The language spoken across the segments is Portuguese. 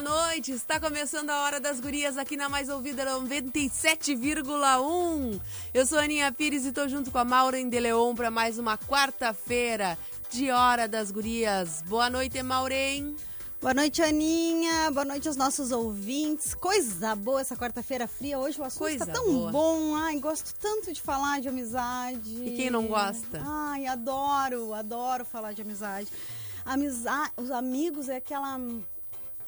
Boa noite! Está começando a Hora das Gurias aqui na Mais Ouvida 97,1. Eu sou a Aninha Pires e estou junto com a Maureen de Leon para mais uma quarta-feira de Hora das Gurias. Boa noite, Maureen. Boa noite, Aninha. Boa noite aos nossos ouvintes. Coisa boa essa quarta-feira fria. Hoje o assunto Coisa tá tão boa. bom. Ai, gosto tanto de falar de amizade. E quem não gosta? Ai, adoro, adoro falar de amizade. Amizade, os amigos é aquela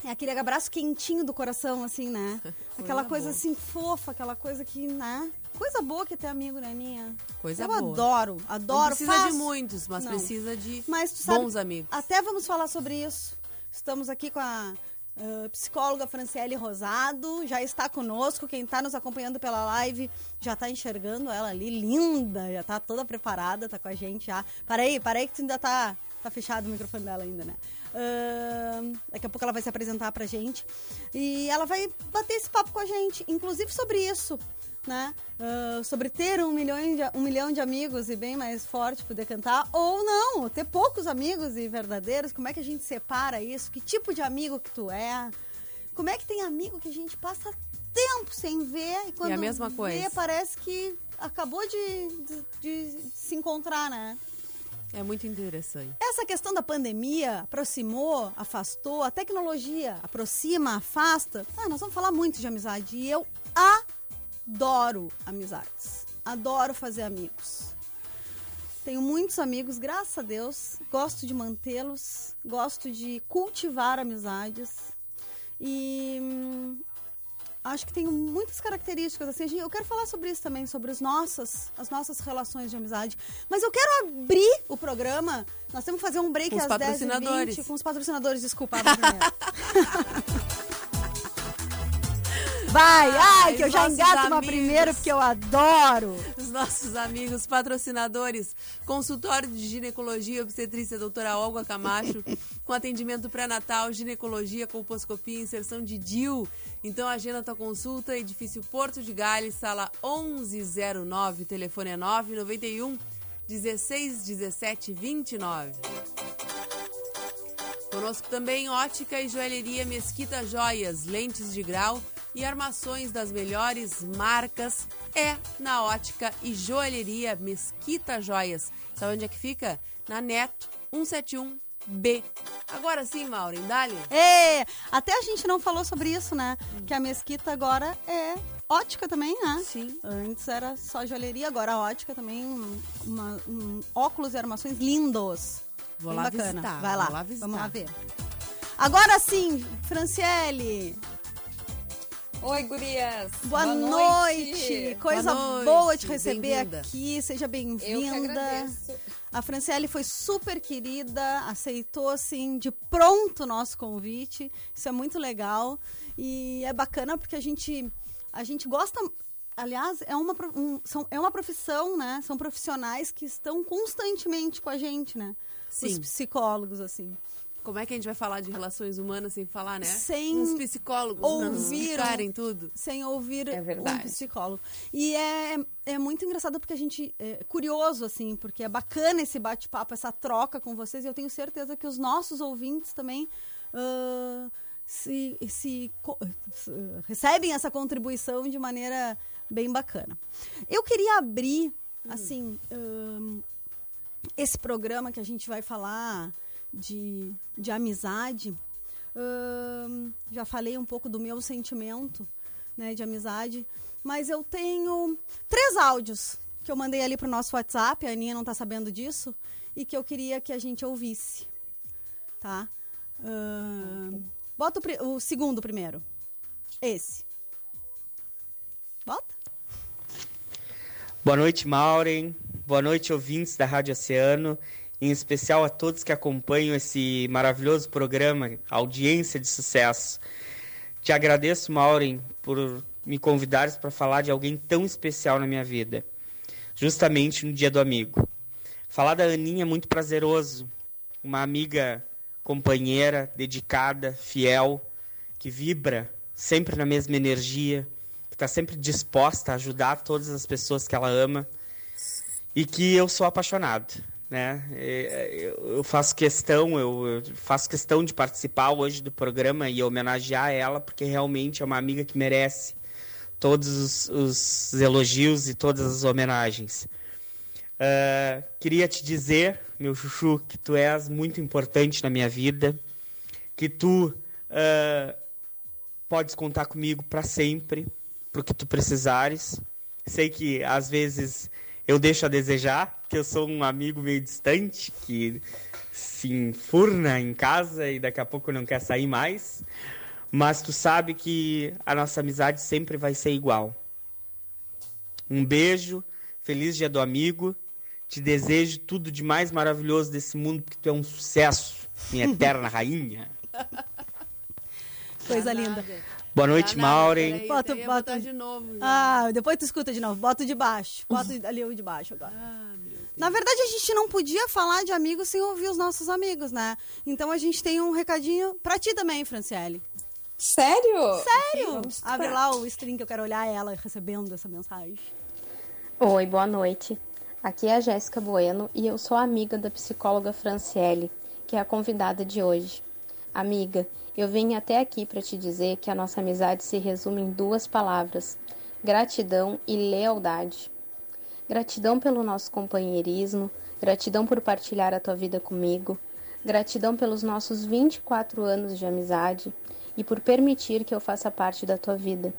é aquele abraço quentinho do coração, assim, né? aquela coisa boa. assim fofa, aquela coisa que, né? Coisa boa que ter amigo, né, Aninha? Coisa Eu boa. adoro, Não adoro. precisa faço. de muitos, mas Não. precisa de Mas sabe, bons amigos. Até vamos falar sobre isso. Estamos aqui com a ah, psicóloga Franciele Rosado, já está conosco. Quem está nos acompanhando pela live já está enxergando ela ali, linda, já está toda preparada, está com a gente já. Para aí, para aí que tu ainda tá, tá fechado o microfone dela ainda, né? Ahn, daqui a pouco ela vai se apresentar pra gente. E ela vai bater esse papo com a gente, inclusive sobre isso. Né? Ah, sobre ter um milhão, de, um milhão de amigos e bem mais forte poder cantar, ou não, ter poucos amigos e verdadeiros, como é que a gente separa isso? Que tipo de amigo que tu é? Como é que tem amigo que a gente passa tempo sem ver e quando a mesma vê, coisa. parece que acabou de, de- de se encontrar, né? É muito interessante. Essa questão da pandemia aproximou, afastou, a tecnologia aproxima, afasta. Ah, nós vamos falar muito de amizade e eu adoro amizades. Adoro fazer amigos. Tenho muitos amigos, graças a Deus. Gosto de mantê-los, gosto de cultivar amizades. E hum, acho que tenho muitas características assim. Eu quero falar sobre isso também, sobre os nossas, as nossas relações de amizade. Mas eu quero abrir o programa. Nós temos que fazer um break Com às 10 patrocinadores. 20 com os patrocinadores, desculpa. Vai, ai, que eu já engato uma amigos. primeiro porque eu adoro. Os nossos amigos patrocinadores, consultório de ginecologia e obstetrícia doutora Olga Camacho, com atendimento pré-natal, ginecologia, colposcopia, inserção de DIU. Então agenda tua consulta, edifício Porto de Gales, sala 1109, telefone é 991 16 17 29. Conosco também ótica e joalheria Mesquita Joias, lentes de grau e armações das melhores marcas é na ótica e joalheria Mesquita Joias. Sabe onde é que fica? Na Neto 171B. Agora sim, Maureen, dali. É, até a gente não falou sobre isso, né? Que a mesquita agora é ótica também, né? Sim. Antes era só joalheria, agora a ótica também, um- uma- um óculos e armações lindos. Vou Bem lá bacana. visitar, Vai lá, lá visitar. vamos lá ver. Agora sim, Franciele, Oi, gurias. boa, Boa noite. Coisa Boa boa noite, de receber bem-vinda. aqui, seja bem-vinda. A Franciele foi super querida, aceitou assim de pronto o nosso convite. Isso é muito legal e é bacana porque a gente a gente gosta Aliás, é uma, um- são, é uma profissão, né? São profissionais que estão constantemente com a gente, né? Sim. Os psicólogos, assim. Como é que a gente vai falar de relações humanas sem falar, né? Sem Uns psicólogos pra nos ouvir explicarem tudo. sem ouvir É um psicólogo. E é, é muito engraçado porque a gente é curioso, assim, porque é bacana esse bate-papo, essa troca com vocês, e eu tenho certeza que os nossos ouvintes também ah, se, se se- recebem essa contribuição de maneira bem bacana. Eu queria abrir, assim, ahn, esse programa que a gente vai falar de, de amizade. já falei um pouco do meu sentimento né, de amizade, mas eu tenho três áudios que eu mandei ali pro nosso WhatsApp, a Aninha não tá sabendo disso, e que eu queria que a gente ouvisse. Tá? Bota o, o segundo primeiro. Esse. Volta. Boa noite, Maureen. Boa noite, ouvintes da Rádio Oceano. Em especial a todos que acompanham esse maravilhoso programa, Audiência de Sucesso. Te agradeço, Maureen, por me convidares para falar de alguém tão especial na minha vida, justamente no Dia do Amigo. Falar da Aninha é muito prazeroso, uma amiga companheira, dedicada, fiel, que vibra sempre na mesma energia, que está sempre disposta a ajudar todas as pessoas que ela ama e que eu sou apaixonado. Né? Eu faço questão, eu faço questão de participar hoje do programa e homenagear ela, porque realmente é uma amiga que merece todos os, os elogios e todas as homenagens. Uh, queria te dizer, meu chuchu, que tu és muito importante na minha vida, que tu uh, podes contar comigo para sempre, pro que tu precisares. Sei que às vezes eu deixo a desejar, que eu sou um amigo meio distante, que se enfurna em casa e daqui a pouco não quer sair mais. Mas tu sabe que a nossa amizade sempre vai ser igual. Um beijo, feliz dia do amigo. Te desejo tudo de mais maravilhoso desse mundo, porque tu é um sucesso, minha eterna rainha. Coisa linda. Boa noite, Maureen. Bota, bota, bota de novo. Já. Ah, depois tu escuta de novo. Bota de baixo. Bota ali o de baixo agora. Ah, Na verdade, a gente não podia falar de amigos sem ouvir os nossos amigos, né? Então a gente tem um recadinho pra ti também, Franciele. Sério? Sério? Abre lá o stream que eu quero olhar ela recebendo essa mensagem. Oi, boa noite. Aqui é a Jéssica Bueno e eu sou amiga da psicóloga Franciele, que é a convidada de hoje. Amiga, eu vim até aqui para te dizer que a nossa amizade se resume em duas palavras: gratidão e lealdade. Gratidão pelo nosso companheirismo, gratidão por partilhar a tua vida comigo, gratidão pelos nossos 24 anos de amizade e por permitir que eu faça parte da tua vida.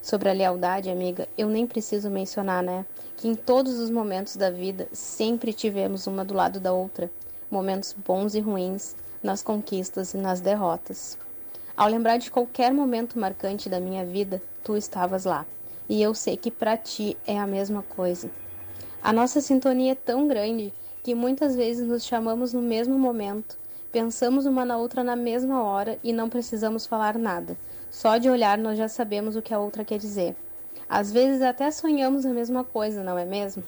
Sobre a lealdade, amiga, eu nem preciso mencionar, né? Que em todos os momentos da vida sempre tivemos uma do lado da outra, momentos bons e ruins, nas conquistas e nas derrotas. Ao lembrar de qualquer momento marcante da minha vida, tu estavas lá. E eu sei que para ti é a mesma coisa. A nossa sintonia é tão grande que muitas vezes nos chamamos no mesmo momento, pensamos uma na outra na mesma hora e não precisamos falar nada. Só de olhar nós já sabemos o que a outra quer dizer. Às vezes até sonhamos a mesma coisa, não é mesmo?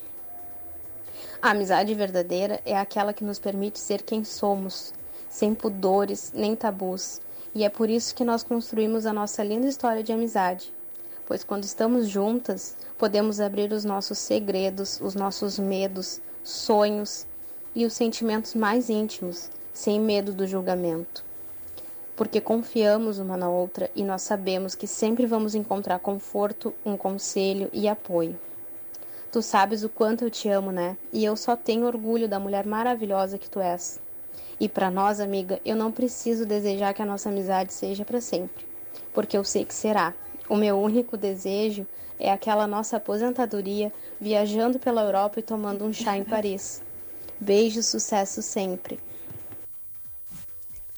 A amizade verdadeira é aquela que nos permite ser quem somos, sem pudores nem tabus, e é por isso que nós construímos a nossa linda história de amizade. Pois quando estamos juntas, podemos abrir os nossos segredos, os nossos medos, sonhos e os sentimentos mais íntimos, sem medo do julgamento. Porque confiamos uma na outra e nós sabemos que sempre vamos encontrar conforto, um conselho e apoio. Tu sabes o quanto eu te amo, né? E eu só tenho orgulho da mulher maravilhosa que tu és. E para nós, amiga, eu não preciso desejar que a nossa amizade seja para sempre, porque eu sei que será. O meu único desejo é aquela nossa aposentadoria viajando pela Europa e tomando um chá em Paris. Beijo, sucesso sempre.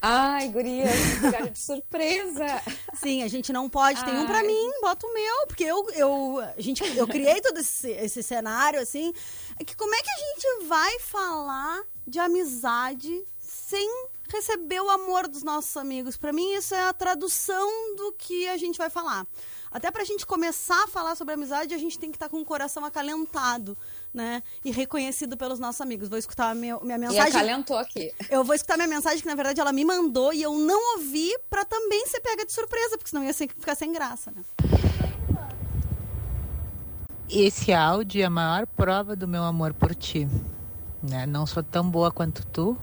Ai, lugar de surpresa. Sim, a gente não pode. Tem um pra mim, bota o meu, porque eu, eu, a gente, eu criei todo esse, esse cenário, assim. É que como é que a gente vai falar de amizade sem receber o amor dos nossos amigos? Para mim, isso é a tradução do que a gente vai falar. Até pra gente começar a falar sobre amizade, a gente tem que estar tá com o coração acalentado né? E reconhecido pelos nossos amigos. Vou escutar a minha, minha mensagem. E acalentou aqui. Eu vou escutar minha mensagem, que na verdade ela me mandou e eu não ouvi para também ser pega de surpresa, porque senão ia ficar sem graça, né? Esse áudio é a maior prova do meu amor por ti. Né? Não sou tão boa quanto tu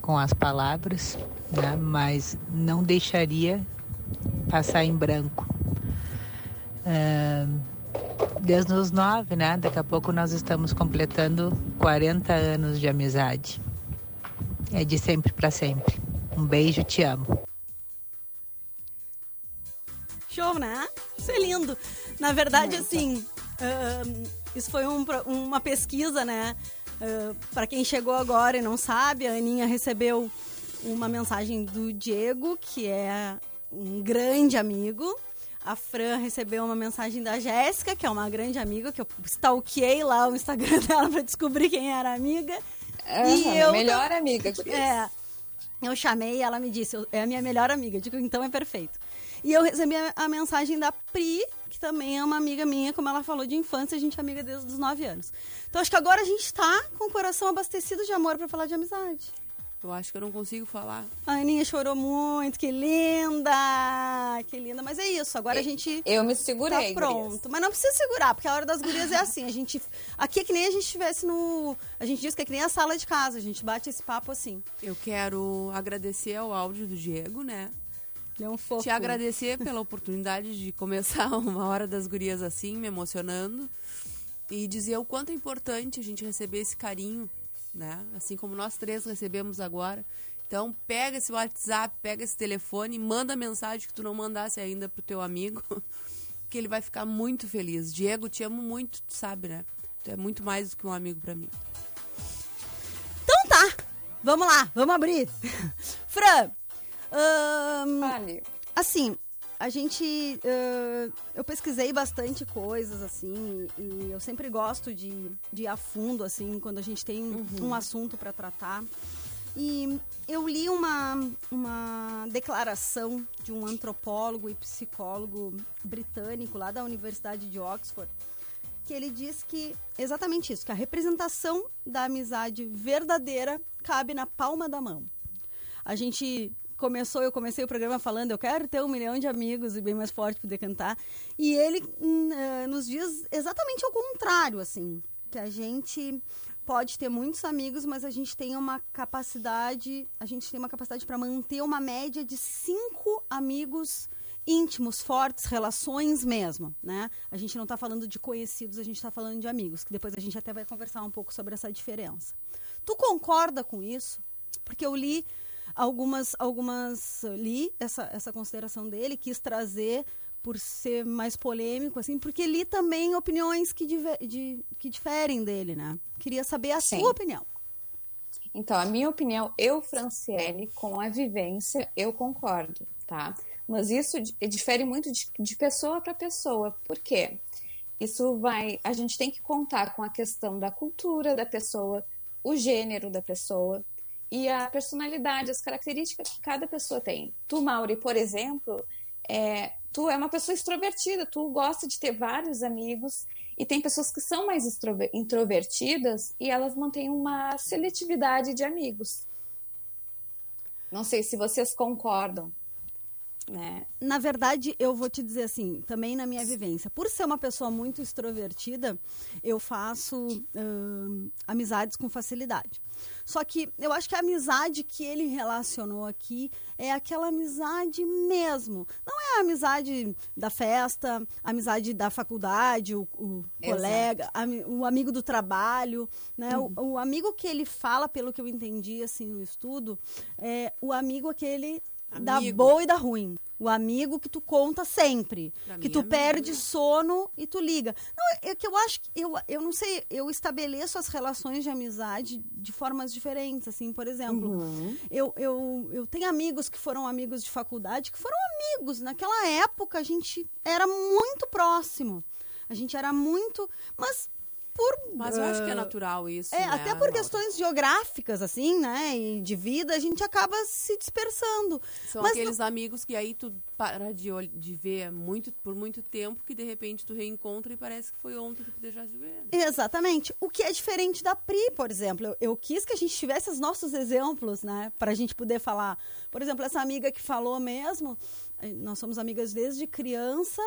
com as palavras, né? mas não deixaria passar em branco. Uh, desde os nove, né? Daqui a pouco nós estamos completando 40 anos de amizade. É de sempre para sempre. Um beijo, te amo. Show, né? Isso é lindo. Na verdade, assim, uh, isso foi um, uma pesquisa, né? Uh, para quem chegou agora e não sabe, a Aninha recebeu uma mensagem do Diego, que é um grande amigo, a Fran recebeu uma mensagem da Jéssica, que é uma grande amiga, que eu stalkeei lá o Instagram dela pra descobrir quem era a amiga. e eu melhor amiga, gurias. É. Eu chamei e ela me disse, "Eu- é a minha melhor amiga. Eu digo, então é perfeito. E eu recebi a, a mensagem da Pri, que também é uma amiga minha, como ela falou, de infância, a gente é amiga desde os 9 anos. Então acho que agora a gente tá com o coração abastecido de amor pra falar de amizade. Eu acho que eu não consigo falar. A Aninha chorou muito, que linda! Que linda, mas é isso, agora a gente Eu me tá segurei, pronto. gurias. Mas não precisa segurar, porque a hora das gurias é assim, a gente... Aqui é que nem a gente estivesse no... A gente diz que é que nem a sala de casa, a gente bate esse papo assim. Eu quero agradecer ao áudio do Diego, né? Ele é um fofo. Te agradecer pela oportunidade de começar uma hora das gurias assim, me emocionando. E dizer o quanto é importante a gente receber esse carinho, né? Assim como nós três recebemos agora. Então, pega esse WhatsApp, pega esse telefone, manda mensagem que tu não mandasse ainda pro teu amigo, que ele vai ficar muito feliz. Diego, te amo muito, tu sabe, né? Tu é muito mais do que um amigo pra mim. Então tá, vamos lá, vamos abrir. Fran, Fale. assim, a gente. ah, eu pesquisei bastante coisas, assim, e eu sempre gosto de, de ir a fundo, assim, quando a gente tem um assunto para tratar. E eu li uma, uma declaração de um antropólogo e psicólogo britânico lá da Universidade de Oxford, que ele diz que exatamente isso, que a representação da amizade verdadeira cabe na palma da mão. A gente começou, eu comecei o programa falando, eu quero ter um milhão de amigos e bem mais forte poder cantar. E ele eh, nos diz exatamente ao contrário, assim, que a gente pode ter muitos amigos, mas a gente tem uma capacidade, a gente tem uma capacidade para manter uma média de cinco amigos íntimos, fortes, relações mesmo, né? A gente não está falando de conhecidos, a gente está falando de amigos, que depois a gente até vai conversar um pouco sobre essa diferença. Tu concorda com isso? Porque eu li algumas, algumas li essa, essa consideração dele, quis trazer por ser mais polêmico, assim, porque li também opiniões que, dive- de- que diferem dele, né? Queria saber a Sim. sua opinião. Então, a minha opinião, eu, Franciele, com a vivência, eu concordo, tá? Mas isso di- difere muito de, de pessoa para pessoa. Por quê? Isso vai. A gente tem que contar com a questão da cultura da pessoa, o gênero da pessoa e a personalidade, as características que cada pessoa tem. Tu, Mauri, por exemplo, é, tu é uma pessoa extrovertida, tu gosta de ter vários amigos e tem pessoas que são mais introvertidas e elas mantêm uma seletividade de amigos. Não sei se vocês concordam, né? Na verdade, eu vou te dizer assim, também na minha vivência. Por ser uma pessoa muito extrovertida, eu faço amizades com facilidade. Só que eu acho que a amizade que ele relacionou aqui é aquela amizade mesmo. Não é a amizade da festa, a amizade da faculdade, o, o colega, ami- o amigo do trabalho, né? O, o amigo que ele fala, pelo que eu entendi assim no estudo, é o amigo aquele da Amigo. boa e da ruim. O amigo que tu conta sempre. Que tu amigo, perde sono e tu liga. Não, é que eu acho que eu, eu não sei, eu estabeleço as relações de amizade de formas diferentes, assim, por exemplo, eu, eu, eu tenho amigos que foram amigos de faculdade, que foram amigos. Naquela época a gente era muito próximo. A gente era muito, mas por Mas eu acho que é ah, natural isso. é, né, até por Mauro? questões geográficas, assim, né? E de vida, a gente acaba se dispersando. São Mas aqueles amigos que aí tu para de, de ver muito, por muito tempo, que de repente tu reencontra e parece que foi ontem que tu deixaste de ver. né? Exatamente. O que é diferente da Pri, por exemplo. Eu, eu quis que a gente tivesse os nossos exemplos, né? Pra gente poder falar. Por exemplo, essa amiga que falou mesmo, eh, nós somos amigas desde criança.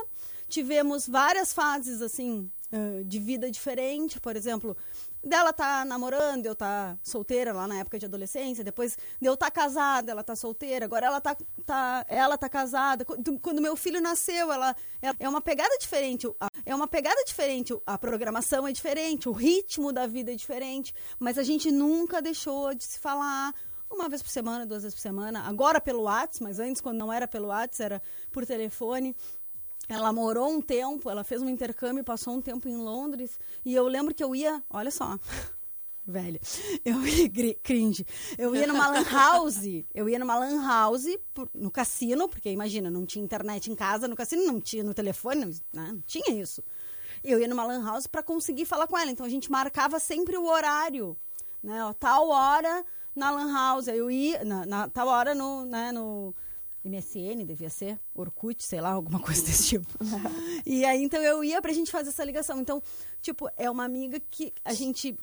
Tivemos várias fases, assim, de vida diferente. Por exemplo, dela tá namorando, eu tá solteira lá na época de adolescência, depois de eu tá casada, ela tá solteira, agora ela tá, tá ela tá casada. Quando, meu filho nasceu, ela, ela- é uma pegada diferente, é uma pegada diferente, a programação é diferente, o ritmo da vida é diferente, mas a gente nunca deixou de se falar uma vez por semana, duas vezes por semana, agora pelo WhatsApp, mas antes quando não era pelo WhatsApp, era por telefone. Ela morou um tempo, ela fez um intercâmbio, passou um tempo em Londres. E eu lembro que eu ia, olha só, velha. Eu ia cringe. Eu ia numa lan house, eu ia numa lan house no cassino, porque imagina, não tinha internet em casa, no cassino não tinha no telefone, não, né, não tinha isso. Eu ia numa lan house para conseguir falar com ela, então a gente marcava sempre o horário, né, ó, tal hora na lan house, eu ia na, na- tal hora no, né, no MSN, devia ser, Orkut, sei lá, alguma coisa desse tipo. e aí, então, eu ia pra gente fazer essa ligação. Então, tipo, é uma amiga que a gente,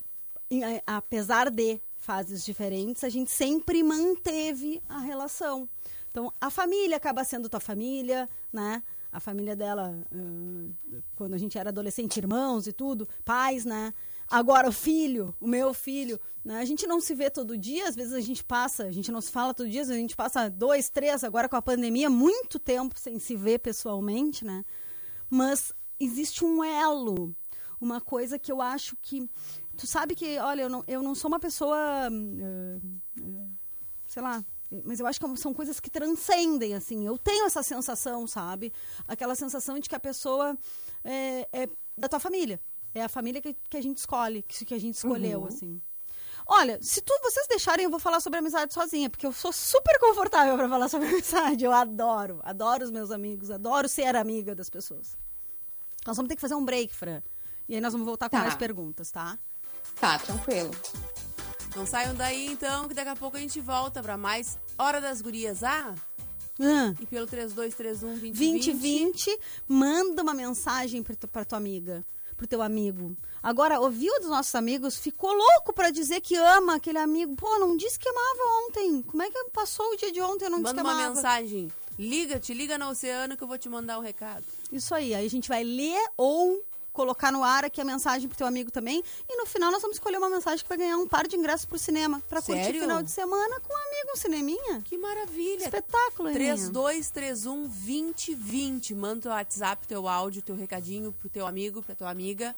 apesar de fases diferentes, a gente sempre manteve a relação. Então, a família acaba sendo tua família, né? A família dela, quando a gente era adolescente, irmãos e tudo, pais, né? Agora o filho, o meu filho, né? A gente não se vê todo dia, às vezes a gente passa, a gente não se fala todo dia, a gente passa dois, três, agora com a pandemia, muito tempo sem se ver pessoalmente, né? Mas existe um elo, uma coisa que eu acho que. Tu sabe que, olha, eu não, eu não sou uma pessoa. eh, eh, sei lá. Mas eu acho que são coisas que transcendem, assim. Eu tenho essa sensação, sabe? Aquela sensação de que a pessoa é, é da tua família. É a família que, que a gente escolhe, que, que a gente escolheu, assim. Olha, se tu, vocês deixarem, eu vou falar sobre amizade sozinha, porque eu sou super confortável para falar sobre amizade. Eu adoro, adoro os meus amigos, adoro ser amiga das pessoas. Nós vamos ter que fazer um break, Fran. E aí nós vamos voltar com Tá. mais perguntas, tá? Tá, tranquilo. Não saiam daí, então, que daqui a pouco a gente volta pra mais Hora das Gurias. Ah, Ah, e pelo 3231 2020. 2020, manda uma mensagem pra tua amiga, pro teu amigo. Agora, ouviu dos nossos amigos, ficou louco pra dizer que ama aquele amigo. Pô, não disse que amava ontem. Como é que passou o dia de ontem e eu não disse Manda que uma amava? mensagem. Liga, te liga no oceano que eu vou te mandar um recado. Isso aí, aí a gente vai ler ou colocar no ar aqui a mensagem pro teu amigo também. E no final nós vamos escolher uma mensagem que vai ganhar um par de ingressos pro cinema. Pra curtir Sério? final de semana com um amigo, um cineminha. Que maravilha. Espetáculo, Aninha. 3231 2020. Manda teu WhatsApp, teu áudio, teu recadinho pro teu amigo, pra tua amiga.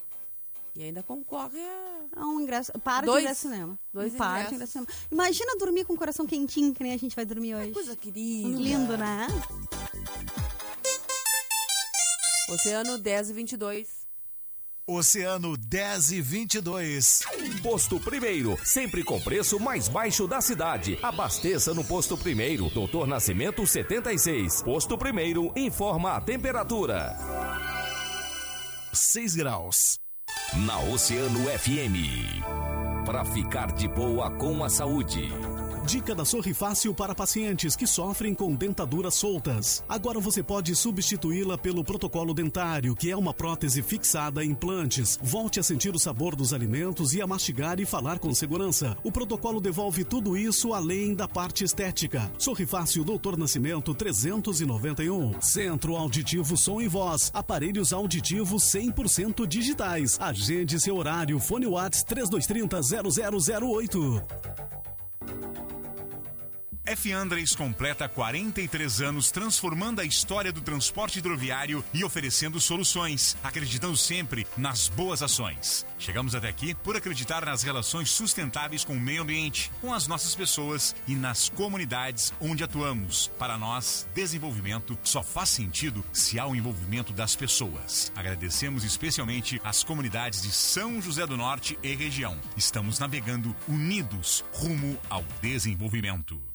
E ainda concorre a. Ah, um ingresso, par Dois- de ingresso cinema. dois um de ingresso cinema. Imagina dormir com o coração quentinho, que nem a gente vai dormir hoje. Coisa querida. Lindo, né? Oceano 10 e 22. Oceano 10 e 22. Posto Primeiro, sempre com preço mais baixo da cidade. Abasteça no Posto Primeiro, Doutor Nascimento 76. Posto Primeiro informa a temperatura. 6 graus. Na Oceano FM. Para ficar de boa com a saúde. Dica da Sorri Fácil para pacientes que sofrem com dentaduras soltas. Agora você pode substituí-la pelo protocolo dentário, que é uma prótese fixada em implantes. Volte a sentir o sabor dos alimentos e a mastigar e falar com segurança. O protocolo devolve tudo isso além da parte estética. Sorri Fácil Doutor Nascimento 391. Centro Auditivo Som e Voz. Aparelhos auditivos 100% digitais. Agende seu horário. Fone Whats 3230 0008. F. Andres completa 43 anos transformando a história do transporte hidroviário e oferecendo soluções, acreditando sempre nas boas ações. Chegamos até aqui por acreditar nas relações sustentáveis com o meio ambiente, com as nossas pessoas e nas comunidades onde atuamos. Para nós, desenvolvimento só faz sentido se há o envolvimento das pessoas. Agradecemos especialmente as comunidades de São José do Norte e região. Estamos navegando unidos rumo ao desenvolvimento.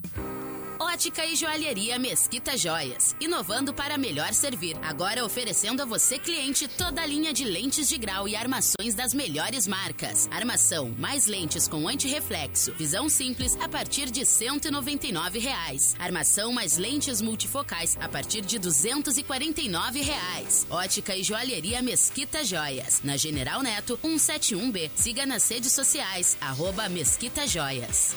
Ótica e Joalheria Mesquita Joias. Inovando para melhor servir. Agora oferecendo a você, cliente, toda a linha de lentes de grau e armações das melhores marcas. Armação mais lentes com antirreflexo. Visão simples a partir de 199 reais. Armação mais lentes multifocais a partir de 249 reais. Ótica e Joalheria Mesquita Joias. Na General Neto 171B. Siga nas redes sociais. Arroba Mesquita Joias.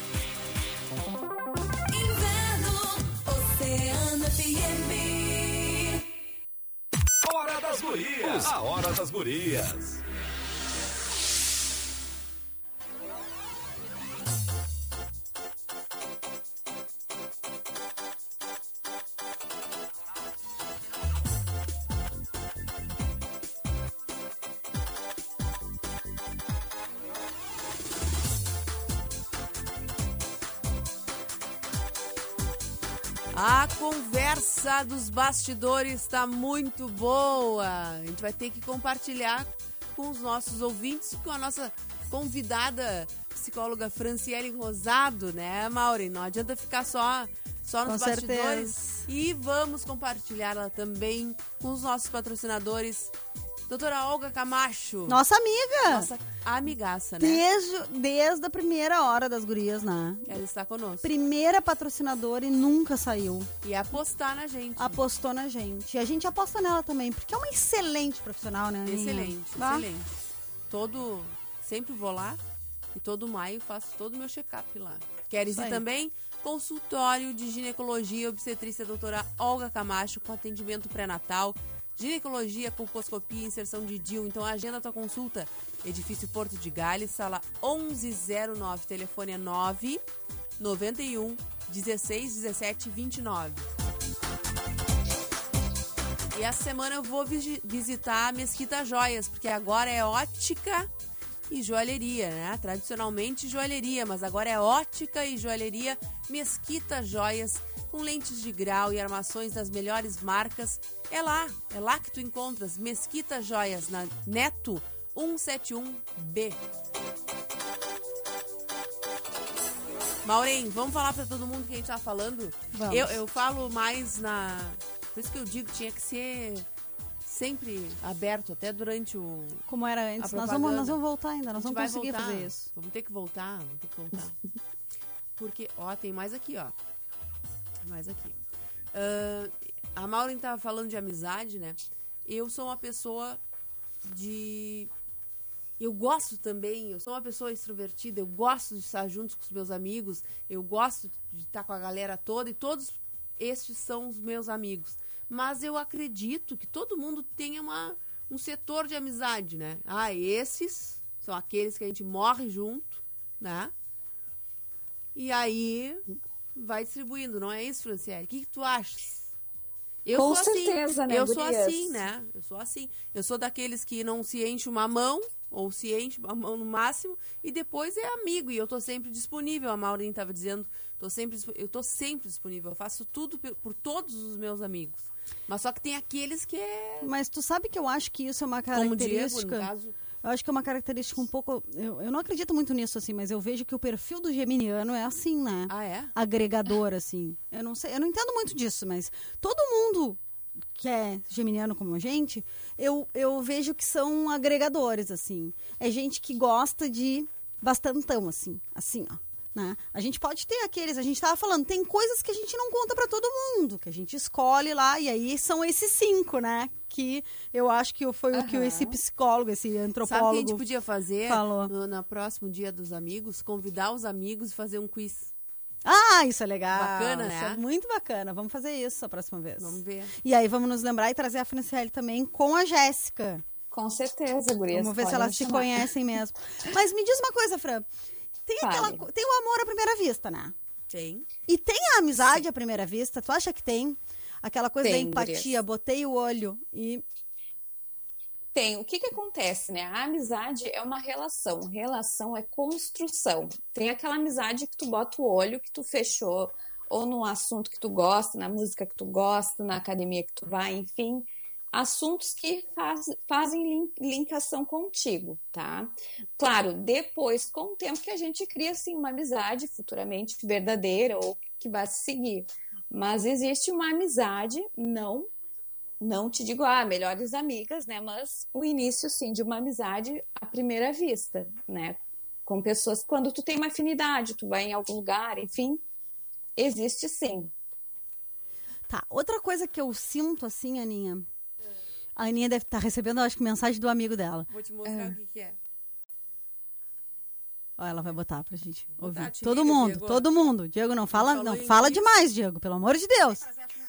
Gurias. A Hora das Gurias. A conversa dos bastidores está muito boa. A gente vai ter que compartilhar com os nossos ouvintes, com a nossa convidada psicóloga Franciele Rosado, né, Maureen? Não adianta ficar só só nos Com bastidores. certeza. E vamos compartilhá-la também com os nossos patrocinadores. Doutora Olga Camacho. Nossa amiga! Nossa amigaça, né? Desde, desde a primeira hora das gurias, né? Ela está conosco. Primeira patrocinadora e nunca saiu. E apostar na gente. Apostou na gente. E a gente aposta nela também, porque é uma excelente profissional, né, Aninha? Excelente, Bah. excelente. Todo. Sempre vou lá e todo maio faço todo o meu check-up lá. Queres ir também? Consultório de ginecologia e obstetrícia doutora Olga Camacho com atendimento pré-natal, ginecologia, colposcopia, inserção de DIL. Então agenda a tua consulta. Edifício Porto de Gales, sala 1109, telefone é 9 91 16 17 29. E essa semana eu vou visi- visitar a Mesquita Joias, porque agora é ótica e joalheria, né? Tradicionalmente joalheria, mas agora é ótica e joalheria Mesquita Joias, com lentes de grau e armações das melhores marcas. É lá, é lá que tu encontras Mesquita Joias, na Neto 171B. Maureen, vamos falar pra todo mundo que a gente tá falando? Vamos. Eu, eu falo mais na. Por isso que eu digo que tinha que ser sempre aberto, até durante o. Como era antes. Nós vamos, nós vamos voltar ainda, nós vamos conseguir voltar. fazer isso. Vamos ter que voltar, vamos ter que voltar. Porque, ó, tem mais aqui, ó. Mais aqui. Ah, a Maureen tava falando de amizade, né? Eu sou uma pessoa de. Eu gosto também, eu sou uma pessoa extrovertida, eu gosto de estar junto com os meus amigos, eu gosto de estar com a galera toda e todos estes são os meus amigos. Mas eu acredito que todo mundo tenha uma, um setor de amizade, né? Ah, esses são aqueles que a gente morre junto, né? E aí vai distribuindo, não é isso, Franciele? O que, que tu achas? Eu Com sou assim. certeza, né, Eu sou gurias? assim, né? Eu sou assim. Eu sou daqueles que não se enche uma mão, ou se enche uma mão no máximo, e depois é amigo. E eu tô sempre disponível. A Maureen estava dizendo, tô sempre, eu tô sempre disponível. Eu faço tudo por todos os meus amigos. Mas só que tem aqueles que é. Mas tu sabe que eu acho que isso é uma Como o Diego, característica. no caso. Eu acho que é uma característica um pouco. Eu, eu não acredito muito nisso, assim, mas eu vejo que o perfil do geminiano é assim, né? Ah, é? Agregador, assim. Eu não sei, eu não entendo muito disso, mas todo mundo que é geminiano como a gente, eu, eu vejo que são agregadores, assim. É gente que gosta de bastantão, assim. Assim, ó. Né? A gente pode ter aqueles, a gente tava falando, tem coisas que a gente não conta pra todo mundo, que a gente escolhe lá, e aí são esses cinco, né? Que eu acho que foi o que esse psicólogo, esse Sabe o que a antropólogo gente podia fazer falou. no, no próximo dia dos amigos? Convidar os amigos e fazer um quiz. Ah, isso é legal. Bacana, Isso né? é muito bacana. Vamos fazer isso a próxima vez. Vamos ver. E aí vamos nos lembrar e trazer a Franciele também com a Jéssica. Com certeza, gurias. Vamos ver se elas se conhecem mesmo. Mas me diz uma coisa, Fran. Tem, Fale. aquela, tem o amor à primeira vista, né? Tem. E tem a amizade à primeira vista? Tu acha que tem? Aquela coisa da Tem, empatia, gurias. botei o olho e. Tem. O que que acontece, né? A amizade é uma relação. Relação é construção. Tem aquela amizade que tu bota o olho, que tu fechou, ou num assunto que tu gosta, na música que tu gosta, na academia que tu vai, enfim. Assuntos que faz- fazem lin- linkação contigo, tá? Claro, depois, com o tempo que a gente cria, assim, uma amizade futuramente verdadeira ou que vai se seguir. Mas existe uma amizade não não te digo, ah, melhores amigas, né? Mas o início, sim, de uma amizade à primeira vista, né? Com pessoas, quando tu tem uma afinidade, tu vai em algum lugar, enfim, existe sim. Tá. Outra coisa que eu sinto assim, Aninha. A Aninha deve estar recebendo, acho que, mensagem do amigo dela. Vou te mostrar o que, que é. Ó, ela vai botar pra gente botar, ouvir. Todo liga, mundo, Diego. todo mundo. Diego, não fala, não fala demais, Diego, pelo amor de Deus.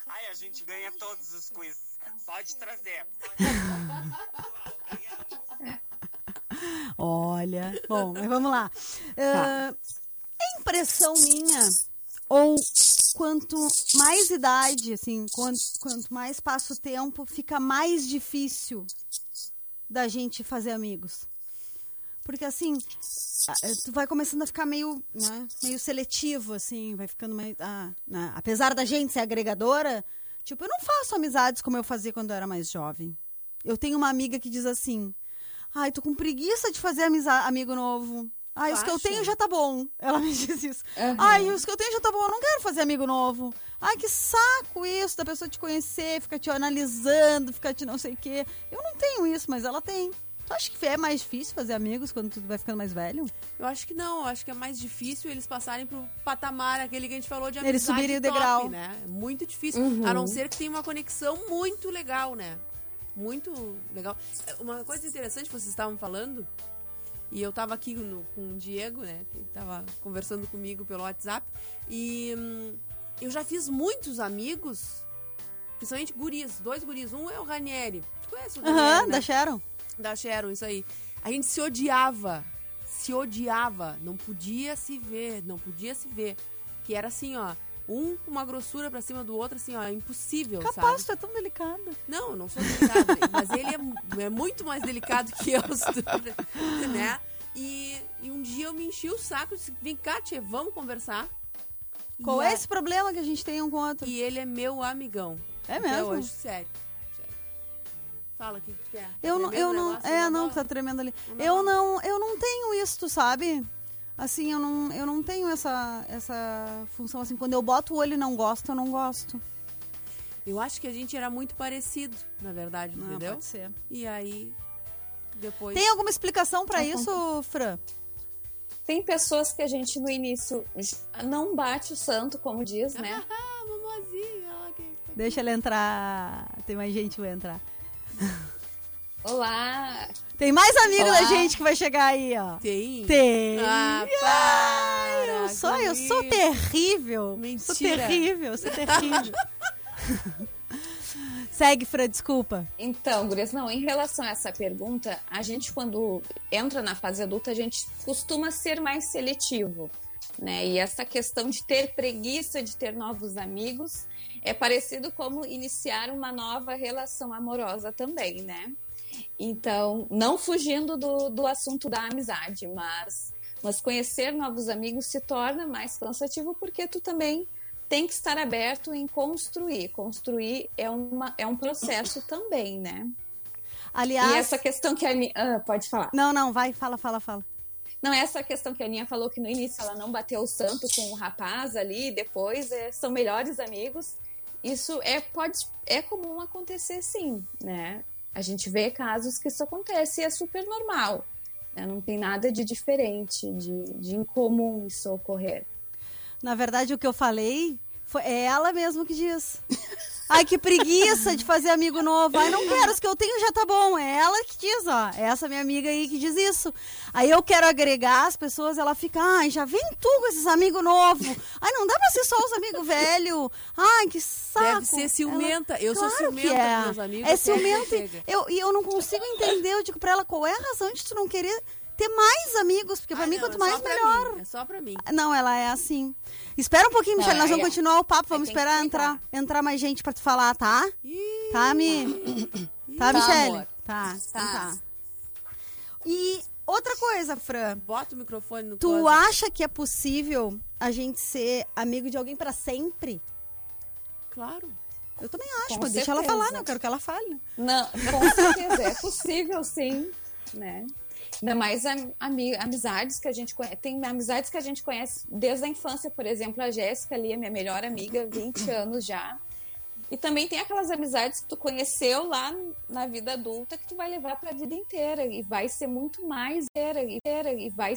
Ai, a gente ganha todos os quiz. Pode trazer. Olha. Bom, mas vamos lá. Ah, é impressão minha, ou quanto mais idade, assim, quanto, quanto mais passa o tempo, fica mais difícil da gente fazer amigos. Porque assim, eh, tu vai começando a ficar meio, né, meio seletivo, assim, vai ficando meio. ah, né, Apesar da gente ser agregadora, tipo, eu não faço amizades como eu fazia quando eu era mais jovem. Eu tenho uma amiga que diz assim: Ai, tô com preguiça de fazer amigo novo. Ai, os que eu tenho já tá bom. Ela me diz isso. Aham. Ai, os que eu tenho já tá bom, eu não quero fazer amigo novo. Ai, que saco isso da pessoa te conhecer, ficar te analisando, ficar te não sei o quê. Eu não tenho isso, mas ela tem. Tu acha que é mais difícil fazer amigos quando tu vai ficando mais velho? Eu acho que não, eu acho que é mais difícil eles passarem pro patamar, aquele que a gente falou de amizade Eles subirem o top, degrau. né? É muito difícil, Uhum. a não ser que tenha uma conexão muito legal, né? Muito legal. É, Uma coisa interessante que vocês estavam falando, e eu tava aqui no- com o Diego, né? Que tava conversando comigo pelo WhatsApp, e hum, eu já fiz muitos amigos, principalmente guris, dois guris. Um é o Ranieri. Tu conhece o Ranieri, Aham, né? da Sharon. Da Sharon, isso aí. A gente se odiava. Se odiava. Não podia se ver. Não podia se ver. Que era assim, ó. Um com uma grossura pra cima do outro, assim, ó. Impossível, Capaz, sabe? tu é tão delicada. Não, não sou delicada. mas ele é, é muito mais delicado que eu, né? E, e um dia eu me enchi o saco e disse, vem cá, tia, vamos conversar. Qual é a- esse problema que a gente tem um com o outro? E ele é meu amigão. É Até mesmo? hoje, sério. Fala o que tu quer. Eu não, eu não, é, não, que tá tremendo ali. Eu não, eu não tenho isso, tu sabe? Assim, eu não, eu não tenho essa, essa função assim. Quando eu boto o olho e não gosto, eu não gosto. Eu acho que a gente era muito parecido, na verdade, Não, entendeu? pode ser. E aí, depois... Tem alguma explicação pra É, isso, Fran? Tem pessoas que a gente no início não bate o santo, como diz, né? Ah, que... Deixa ela entrar. Tem mais gente que vai entrar. Olá! Tem mais amigo Olá. da gente que vai chegar aí, ó. Tem? Tem. Ah, Ai, eu sou, eu sou terrível. Sou Mentira. terrível, eu sou terrível. Segue, Fran, desculpa. Então, Gurias, não, em relação a essa pergunta, a gente quando entra na fase adulta, a gente costuma ser mais seletivo, né? E essa questão de ter preguiça de ter novos amigos é parecido como iniciar uma nova relação amorosa também, né? Então, não fugindo do, do assunto da amizade, mas, mas conhecer novos amigos se torna mais cansativo porque tu também tem que estar aberto em construir. Construir é, uma, é um processo também, né? Aliás. E essa questão que a Aninha... Ah, pode falar. Não, não, vai, fala, fala, fala. Não, essa questão que a Aninha falou que no início ela não bateu o santo com o rapaz ali, depois é, são melhores amigos. Isso é, pode, é comum acontecer sim, né? A gente vê casos que isso acontece e é super normal. né? Não tem nada de diferente, de, de incomum isso ocorrer. Na verdade, o que eu falei foi, é ela mesma que diz. Ai, que preguiça de fazer amigo novo. Ai, não quero, os que eu tenho já tá bom. É ela que diz, ó. É essa minha amiga aí que diz isso. Aí eu quero agregar as pessoas, ela fica, ai, já vem tu com esses amigos novos. Ai, não dá pra ser só os amigos velhos. Ai, que saco. Deve ser ciumenta. Eu sou Claro ciumenta que é. meus amigos, É eu ciumenta. e Eu, e eu não consigo entender. Eu digo pra ela, qual é a razão de tu não querer ter mais amigos? Porque pra Ah, mim, não, quanto é mais, melhor. mim, É só pra mim. Não, ela é assim. Espera um pouquinho, Michelle. Nós vamos ó. continuar o papo. Vamos esperar entrar, entrar mais gente pra tu falar, tá? Ih, Tá, Mi? Tá, Tá, Michelle? amor. Tá, então Tá. tá. E outra coisa, Fran. Bota o microfone no Tu coisa. acha que é possível a gente ser amigo de alguém pra sempre? Claro. Eu também acho, mas deixa ela falar, né? Eu quero que ela fale. Não, com certeza, é possível sim, né? Ainda mais am- ami- amizades que a gente conhece. Tem amizades que a gente conhece desde a infância, por exemplo, a Jéssica ali, a minha melhor amiga, 20 anos já. E também tem aquelas amizades que tu conheceu lá na vida adulta que tu vai levar para a vida inteira e vai ser muito mais inteira, e vai